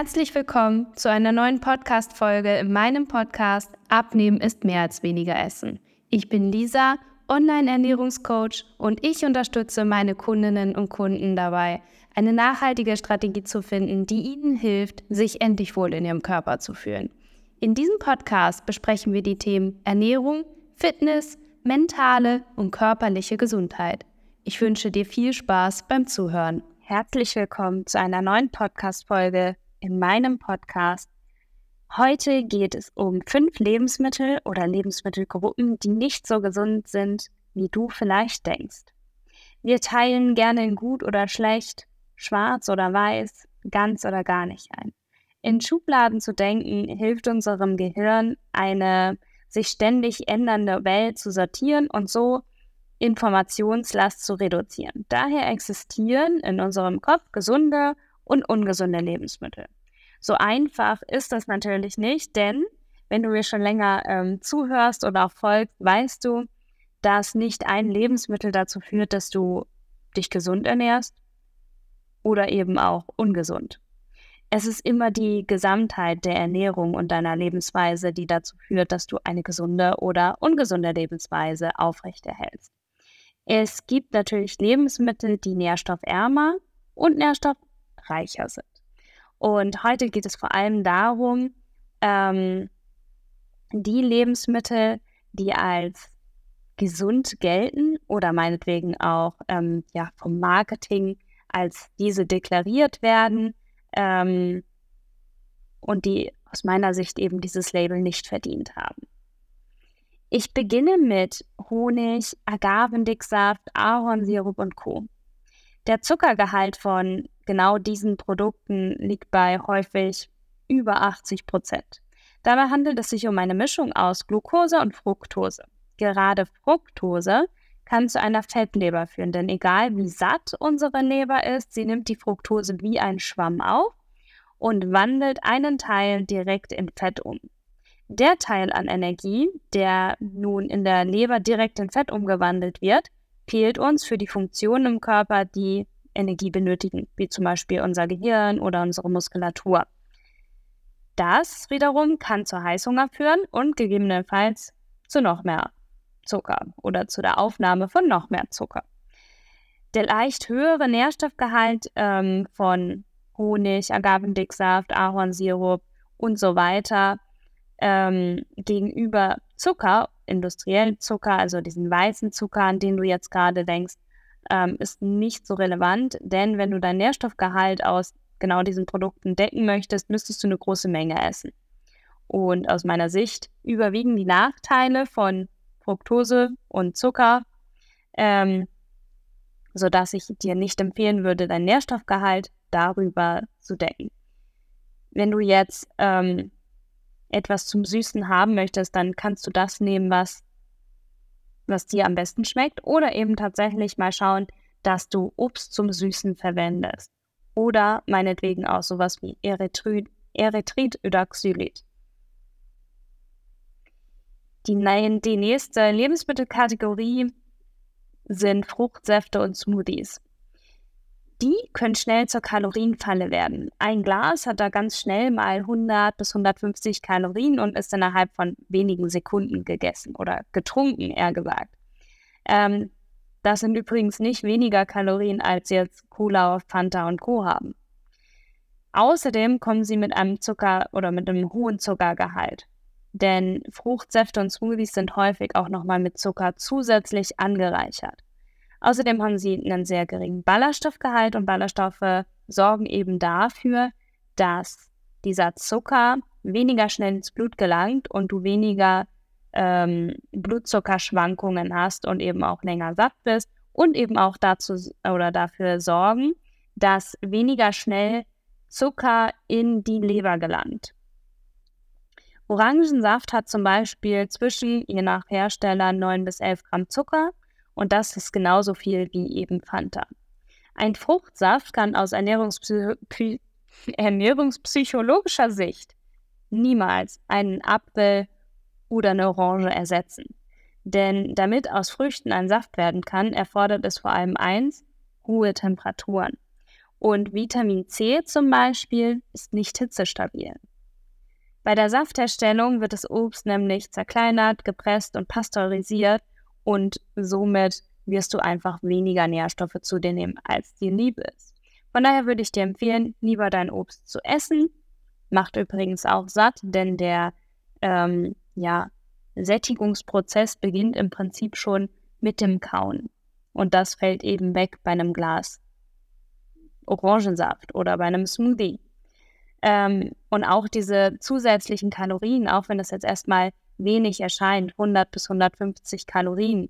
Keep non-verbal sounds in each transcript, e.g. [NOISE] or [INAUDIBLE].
Herzlich willkommen zu einer neuen Podcast-Folge in meinem Podcast Abnehmen ist mehr als weniger Essen. Ich bin Lisa, Online-Ernährungscoach und ich unterstütze meine Kundinnen und Kunden dabei, eine nachhaltige Strategie zu finden, die ihnen hilft, sich endlich wohl in ihrem Körper zu fühlen. In diesem Podcast besprechen wir die Themen Ernährung, Fitness, mentale und körperliche Gesundheit. Ich wünsche dir viel Spaß beim Zuhören. Herzlich willkommen zu einer neuen Podcast-Folge in meinem Podcast. Heute geht es um fünf Lebensmittel oder Lebensmittelgruppen, die nicht so gesund sind, wie du vielleicht denkst. Wir teilen gerne in gut oder schlecht, schwarz oder weiß, ganz oder gar nicht ein. In Schubladen zu denken hilft unserem Gehirn, eine sich ständig ändernde Welt zu sortieren und so Informationslast zu reduzieren. Daher existieren in unserem Kopf gesunde und ungesunde Lebensmittel. So einfach ist das natürlich nicht, denn wenn du mir schon länger ähm, zuhörst oder auch folgst, weißt du, dass nicht ein Lebensmittel dazu führt, dass du dich gesund ernährst oder eben auch ungesund. Es ist immer die Gesamtheit der Ernährung und deiner Lebensweise, die dazu führt, dass du eine gesunde oder ungesunde Lebensweise aufrechterhältst. Es gibt natürlich Lebensmittel, die nährstoffärmer und nährstoffreicher sind. Und heute geht es vor allem darum, ähm, die Lebensmittel, die als gesund gelten oder meinetwegen auch ähm, ja, vom Marketing als diese deklariert werden ähm, und die aus meiner Sicht eben dieses Label nicht verdient haben. Ich beginne mit Honig, Agavendicksaft, Ahornsirup und Co. Der Zuckergehalt von genau diesen Produkten liegt bei häufig über 80 Prozent. Dabei handelt es sich um eine Mischung aus Glucose und Fructose. Gerade Fructose kann zu einer Fettleber führen, denn egal wie satt unsere Leber ist, sie nimmt die Fructose wie ein Schwamm auf und wandelt einen Teil direkt in Fett um. Der Teil an Energie, der nun in der Leber direkt in Fett umgewandelt wird, fehlt uns für die Funktionen im Körper, die Energie benötigen, wie zum Beispiel unser Gehirn oder unsere Muskulatur. Das wiederum kann zu Heißhunger führen und gegebenenfalls zu noch mehr Zucker oder zu der Aufnahme von noch mehr Zucker. Der leicht höhere Nährstoffgehalt ähm, von Honig, Agavendicksaft, Ahornsirup und so weiter ähm, gegenüber Zucker, industriellen Zucker, also diesen weißen Zucker, an den du jetzt gerade denkst, ähm, ist nicht so relevant, denn wenn du deinen Nährstoffgehalt aus genau diesen Produkten decken möchtest, müsstest du eine große Menge essen. Und aus meiner Sicht überwiegen die Nachteile von Fructose und Zucker, ähm, sodass ich dir nicht empfehlen würde, deinen Nährstoffgehalt darüber zu decken. Wenn du jetzt ähm, etwas zum Süßen haben möchtest, dann kannst du das nehmen, was, was dir am besten schmeckt. Oder eben tatsächlich mal schauen, dass du Obst zum Süßen verwendest. Oder meinetwegen auch sowas wie Erythrit, Erythritödaxylit. Die, die nächste Lebensmittelkategorie sind Fruchtsäfte und Smoothies die können schnell zur Kalorienfalle werden. Ein Glas hat da ganz schnell mal 100 bis 150 Kalorien und ist innerhalb von wenigen Sekunden gegessen oder getrunken, eher gesagt. Ähm, das sind übrigens nicht weniger Kalorien, als jetzt Cola, Fanta und Co. haben. Außerdem kommen sie mit einem Zucker oder mit einem hohen Zuckergehalt. Denn Fruchtsäfte und Smoothies sind häufig auch nochmal mit Zucker zusätzlich angereichert. Außerdem haben sie einen sehr geringen Ballaststoffgehalt und Ballaststoffe sorgen eben dafür, dass dieser Zucker weniger schnell ins Blut gelangt und du weniger ähm, Blutzuckerschwankungen hast und eben auch länger satt bist und eben auch dazu oder dafür sorgen, dass weniger schnell Zucker in die Leber gelangt. Orangensaft hat zum Beispiel zwischen, je nach Hersteller, 9 bis 11 Gramm Zucker und das ist genauso viel wie eben Fanta. Ein Fruchtsaft kann aus Ernährungspsy [LAUGHS] ernährungspsychologischer Sicht niemals einen Apfel oder eine Orange ersetzen. Denn damit aus Früchten ein Saft werden kann, erfordert es vor allem eins, hohe Temperaturen. Und Vitamin C zum Beispiel ist nicht hitzestabil. Bei der Saftherstellung wird das Obst nämlich zerkleinert, gepresst und pasteurisiert und somit wirst du einfach weniger Nährstoffe zu dir nehmen, als dir lieb ist. Von daher würde ich dir empfehlen, lieber dein Obst zu essen. Macht übrigens auch satt, denn der ähm, ja, Sättigungsprozess beginnt im Prinzip schon mit dem Kauen. Und das fällt eben weg bei einem Glas Orangensaft oder bei einem Smoothie. Ähm, und auch diese zusätzlichen Kalorien, auch wenn das jetzt erstmal wenig erscheint, 100 bis 150 Kalorien,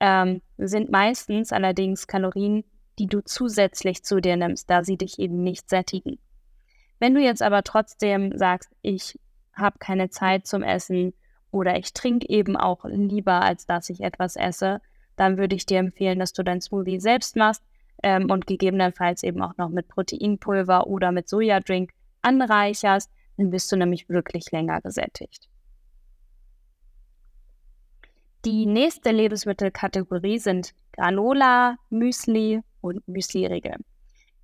ähm, sind meistens allerdings Kalorien, die du zusätzlich zu dir nimmst, da sie dich eben nicht sättigen. Wenn du jetzt aber trotzdem sagst, ich habe keine Zeit zum Essen oder ich trinke eben auch lieber, als dass ich etwas esse, dann würde ich dir empfehlen, dass du dein Smoothie selbst machst ähm, und gegebenenfalls eben auch noch mit Proteinpulver oder mit Sojadrink anreicherst, dann bist du nämlich wirklich länger gesättigt. Die nächste Lebensmittelkategorie sind Granola, Müsli und Müsli-Riegel.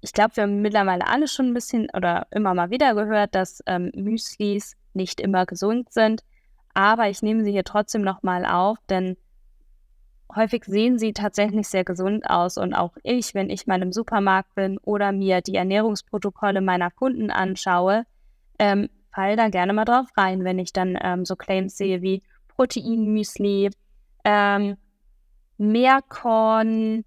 Ich glaube, wir haben mittlerweile alle schon ein bisschen oder immer mal wieder gehört, dass ähm, Müslis nicht immer gesund sind. Aber ich nehme sie hier trotzdem nochmal auf, denn häufig sehen sie tatsächlich sehr gesund aus. Und auch ich, wenn ich mal im Supermarkt bin oder mir die Ernährungsprotokolle meiner Kunden anschaue, ähm, fall da gerne mal drauf rein, wenn ich dann ähm, so Claims sehe wie Proteinmüsli, ähm, Meerkorn,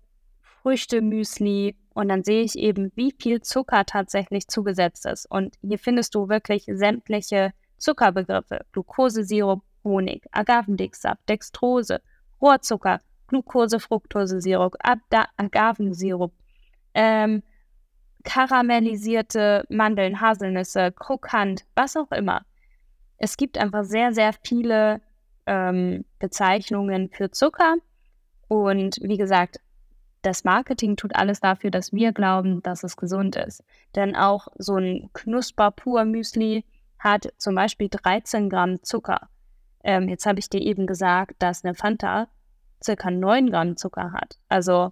Früchtemüsli und dann sehe ich eben, wie viel Zucker tatsächlich zugesetzt ist. Und hier findest du wirklich sämtliche Zuckerbegriffe. Glukosesirup, Honig, Agavendicksaft, Dextrose, Rohrzucker, Glucose, Fructosesirup, Agavensirup, ähm, karamellisierte Mandeln, Haselnüsse, krokant, was auch immer. Es gibt einfach sehr, sehr viele ähm, Bezeichnungen für Zucker. Und wie gesagt, das Marketing tut alles dafür, dass wir glauben, dass es gesund ist. Denn auch so ein Knusper-Pur-Müsli hat zum Beispiel 13 Gramm Zucker. Ähm, jetzt habe ich dir eben gesagt, dass eine Fanta circa 9 Gramm Zucker hat. Also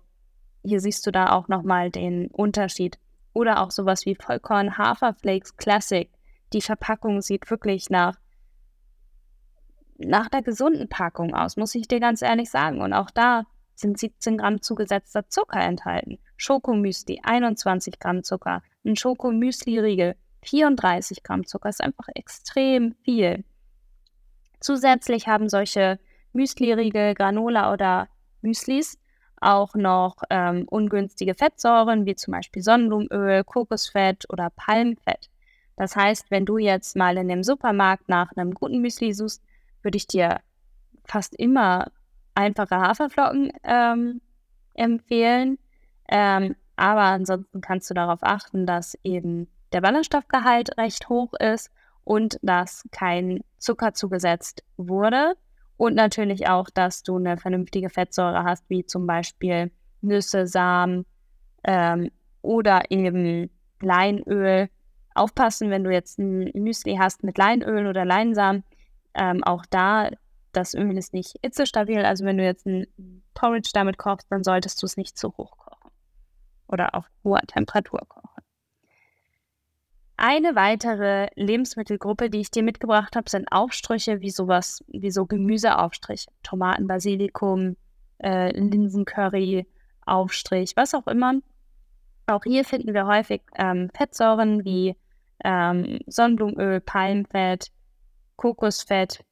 hier siehst du da auch nochmal den Unterschied. Oder auch sowas wie Vollkorn Haferflakes Classic. Die Verpackung sieht wirklich nach, nach der gesunden Packung aus, muss ich dir ganz ehrlich sagen. Und auch da sind 17 Gramm zugesetzter Zucker enthalten. Schokomüsli 21 Gramm Zucker. Ein Schokomüsli-Riegel 34 Gramm Zucker ist einfach extrem viel. Zusätzlich haben solche Müsli-Riegel, Granola oder Müslis auch noch ähm, ungünstige Fettsäuren, wie zum Beispiel Sonnenblumenöl, Kokosfett oder Palmfett. Das heißt, wenn du jetzt mal in dem Supermarkt nach einem guten Müsli suchst, würde ich dir fast immer einfache Haferflocken ähm, empfehlen. Ähm, aber ansonsten kannst du darauf achten, dass eben der Ballaststoffgehalt recht hoch ist und dass kein Zucker zugesetzt wurde. Und natürlich auch, dass du eine vernünftige Fettsäure hast, wie zum Beispiel Nüsse, Samen ähm, oder eben Leinöl. Aufpassen, wenn du jetzt ein Müsli hast mit Leinöl oder Leinsamen. Ähm, auch da, das Öl ist nicht hitzestabil. Also wenn du jetzt ein Porridge damit kochst, dann solltest du es nicht zu hoch kochen. Oder auf hoher Temperatur kochen. Eine weitere Lebensmittelgruppe, die ich dir mitgebracht habe, sind Aufstriche wie sowas, wie so Gemüseaufstrich, Tomaten, Basilikum, äh, Linsencurry, Aufstrich, was auch immer. Auch hier finden wir häufig ähm, Fettsäuren wie ähm, Sonnenblumenöl, Palmfett, Kokosfett,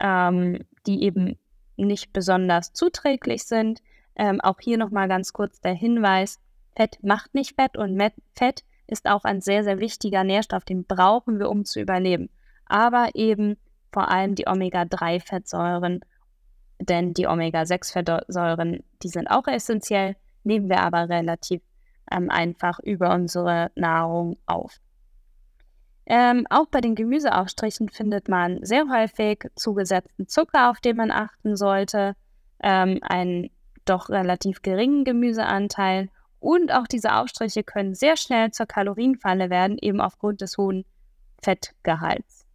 ähm, die eben nicht besonders zuträglich sind. Ähm, auch hier nochmal ganz kurz der Hinweis, Fett macht nicht Fett und Fett ist auch ein sehr, sehr wichtiger Nährstoff, den brauchen wir, um zu überleben. Aber eben vor allem die Omega-3-Fettsäuren, denn die Omega-6-Fettsäuren, die sind auch essentiell, nehmen wir aber relativ ähm, einfach über unsere Nahrung auf. Ähm, auch bei den Gemüseaufstrichen findet man sehr häufig zugesetzten Zucker, auf den man achten sollte, ähm, einen doch relativ geringen Gemüseanteil und auch diese Aufstriche können sehr schnell zur Kalorienfalle werden, eben aufgrund des hohen Fettgehalts.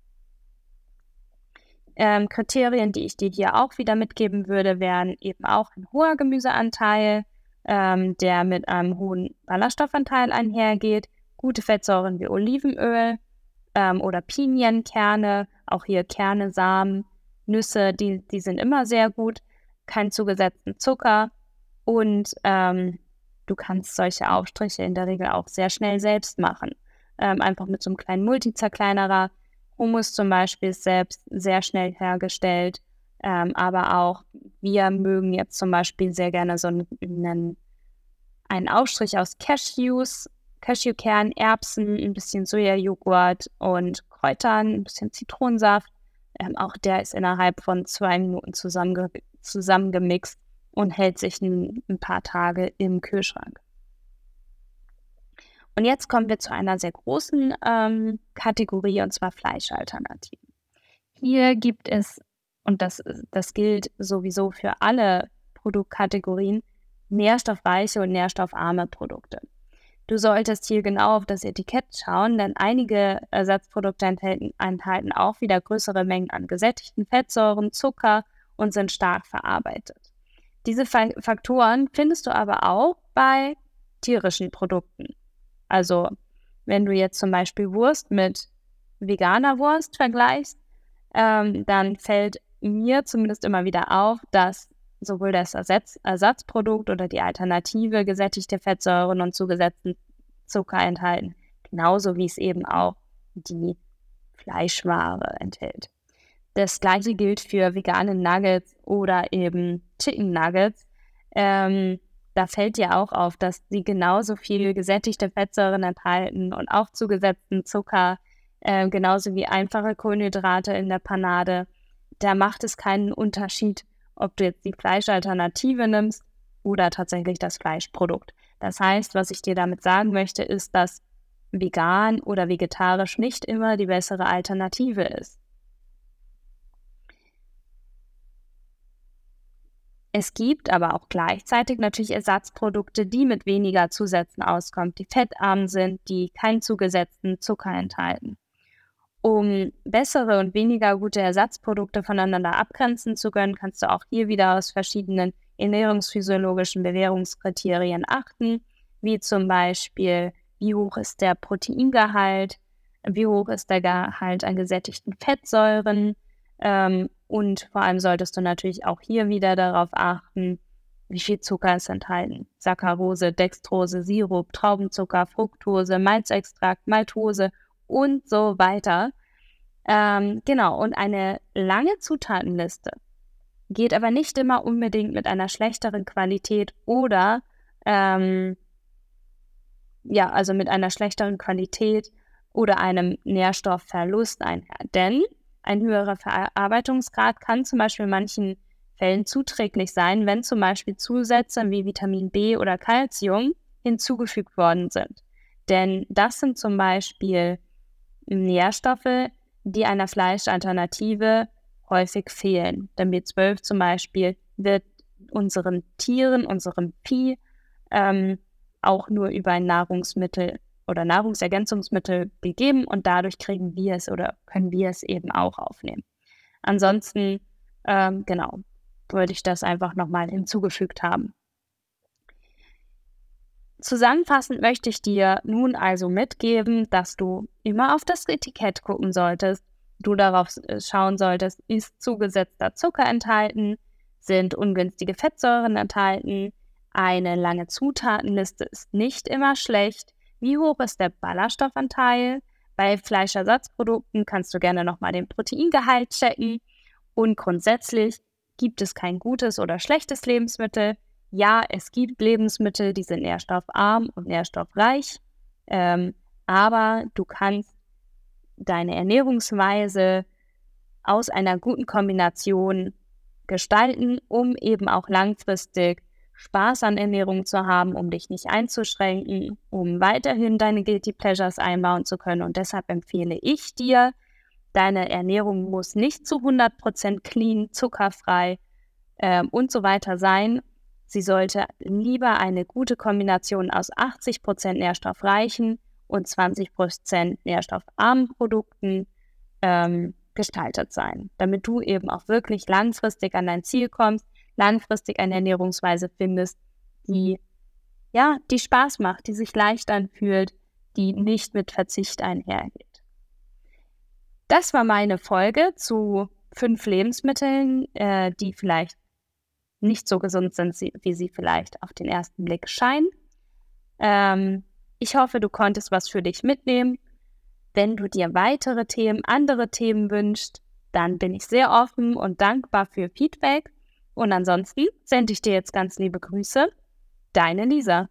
Ähm, Kriterien, die ich dir hier auch wieder mitgeben würde, wären eben auch ein hoher Gemüseanteil, ähm, der mit einem hohen Ballaststoffanteil einhergeht. Gute Fettsäuren wie Olivenöl ähm, oder Pinienkerne, auch hier Kerne, Samen, Nüsse, die, die sind immer sehr gut. Kein zugesetzten Zucker und ähm, du kannst solche Aufstriche in der Regel auch sehr schnell selbst machen. Ähm, einfach mit so einem kleinen Multizerkleinerer. Hummus zum Beispiel ist selbst sehr schnell hergestellt. Ähm, aber auch wir mögen jetzt zum Beispiel sehr gerne so einen, einen Aufstrich aus Cashews, Cashewkern, Erbsen, ein bisschen Sojajoghurt und Kräutern, ein bisschen Zitronensaft. Ähm, auch der ist innerhalb von zwei Minuten zusammenge zusammengemixt und hält sich ein, ein paar Tage im Kühlschrank. Und jetzt kommen wir zu einer sehr großen ähm, Kategorie, und zwar Fleischalternativen. Hier gibt es, und das, das gilt sowieso für alle Produktkategorien, nährstoffreiche und nährstoffarme Produkte. Du solltest hier genau auf das Etikett schauen, denn einige Ersatzprodukte enthalten, enthalten auch wieder größere Mengen an gesättigten Fettsäuren, Zucker und sind stark verarbeitet. Diese Faktoren findest du aber auch bei tierischen Produkten. Also wenn du jetzt zum Beispiel Wurst mit veganer Wurst vergleichst, ähm, dann fällt mir zumindest immer wieder auf, dass sowohl das Ersatz Ersatzprodukt oder die Alternative gesättigte Fettsäuren und zugesetzten Zucker enthalten, genauso wie es eben auch die Fleischware enthält. Das gleiche gilt für vegane Nuggets oder eben Chicken Nuggets. Ähm, da fällt dir auch auf, dass sie genauso viel gesättigte Fettsäuren enthalten und auch zugesetzten Zucker, äh, genauso wie einfache Kohlenhydrate in der Panade. Da macht es keinen Unterschied, ob du jetzt die Fleischalternative nimmst oder tatsächlich das Fleischprodukt. Das heißt, was ich dir damit sagen möchte, ist, dass vegan oder vegetarisch nicht immer die bessere Alternative ist. Es gibt aber auch gleichzeitig natürlich Ersatzprodukte, die mit weniger Zusätzen auskommen, die fettarm sind, die keinen zugesetzten Zucker enthalten. Um bessere und weniger gute Ersatzprodukte voneinander abgrenzen zu können, kannst du auch hier wieder aus verschiedenen ernährungsphysiologischen Bewährungskriterien achten, wie zum Beispiel, wie hoch ist der Proteingehalt, wie hoch ist der Gehalt an gesättigten Fettsäuren, ähm, und vor allem solltest du natürlich auch hier wieder darauf achten, wie viel Zucker ist enthalten. Saccharose, Dextrose, Sirup, Traubenzucker, Fructose, Malzextrakt, Maltose und so weiter. Ähm, genau, und eine lange Zutatenliste geht aber nicht immer unbedingt mit einer schlechteren Qualität oder ähm, ja, also mit einer schlechteren Qualität oder einem Nährstoffverlust einher. Denn ein höherer Verarbeitungsgrad kann zum Beispiel in manchen Fällen zuträglich sein, wenn zum Beispiel Zusätze wie Vitamin B oder Calcium hinzugefügt worden sind. Denn das sind zum Beispiel Nährstoffe, die einer Fleischalternative häufig fehlen. Denn B12 zum Beispiel wird unseren Tieren, unserem Vieh ähm, auch nur über ein Nahrungsmittel oder Nahrungsergänzungsmittel gegeben und dadurch kriegen wir es oder können wir es eben auch aufnehmen. Ansonsten, ähm, genau, wollte ich das einfach nochmal hinzugefügt haben. Zusammenfassend möchte ich dir nun also mitgeben, dass du immer auf das Etikett gucken solltest, du darauf äh, schauen solltest, ist zugesetzter Zucker enthalten, sind ungünstige Fettsäuren enthalten, eine lange Zutatenliste ist nicht immer schlecht, wie hoch ist der Ballaststoffanteil? Bei Fleischersatzprodukten kannst du gerne nochmal den Proteingehalt checken. Und grundsätzlich gibt es kein gutes oder schlechtes Lebensmittel. Ja, es gibt Lebensmittel, die sind nährstoffarm und nährstoffreich. Ähm, aber du kannst deine Ernährungsweise aus einer guten Kombination gestalten, um eben auch langfristig Spaß an Ernährung zu haben, um dich nicht einzuschränken, um weiterhin deine Guilty Pleasures einbauen zu können. Und deshalb empfehle ich dir, deine Ernährung muss nicht zu 100% clean, zuckerfrei äh, und so weiter sein. Sie sollte lieber eine gute Kombination aus 80% nährstoffreichen und 20% nährstoffarmen Produkten ähm, gestaltet sein, damit du eben auch wirklich langfristig an dein Ziel kommst langfristig eine Ernährungsweise findest, die ja, die Spaß macht, die sich leicht anfühlt, die nicht mit Verzicht einhergeht. Das war meine Folge zu fünf Lebensmitteln, äh, die vielleicht nicht so gesund sind, wie sie vielleicht auf den ersten Blick scheinen. Ähm, ich hoffe, du konntest was für dich mitnehmen. Wenn du dir weitere Themen, andere Themen wünschst, dann bin ich sehr offen und dankbar für Feedback. Und ansonsten sende ich dir jetzt ganz liebe Grüße. Deine Lisa.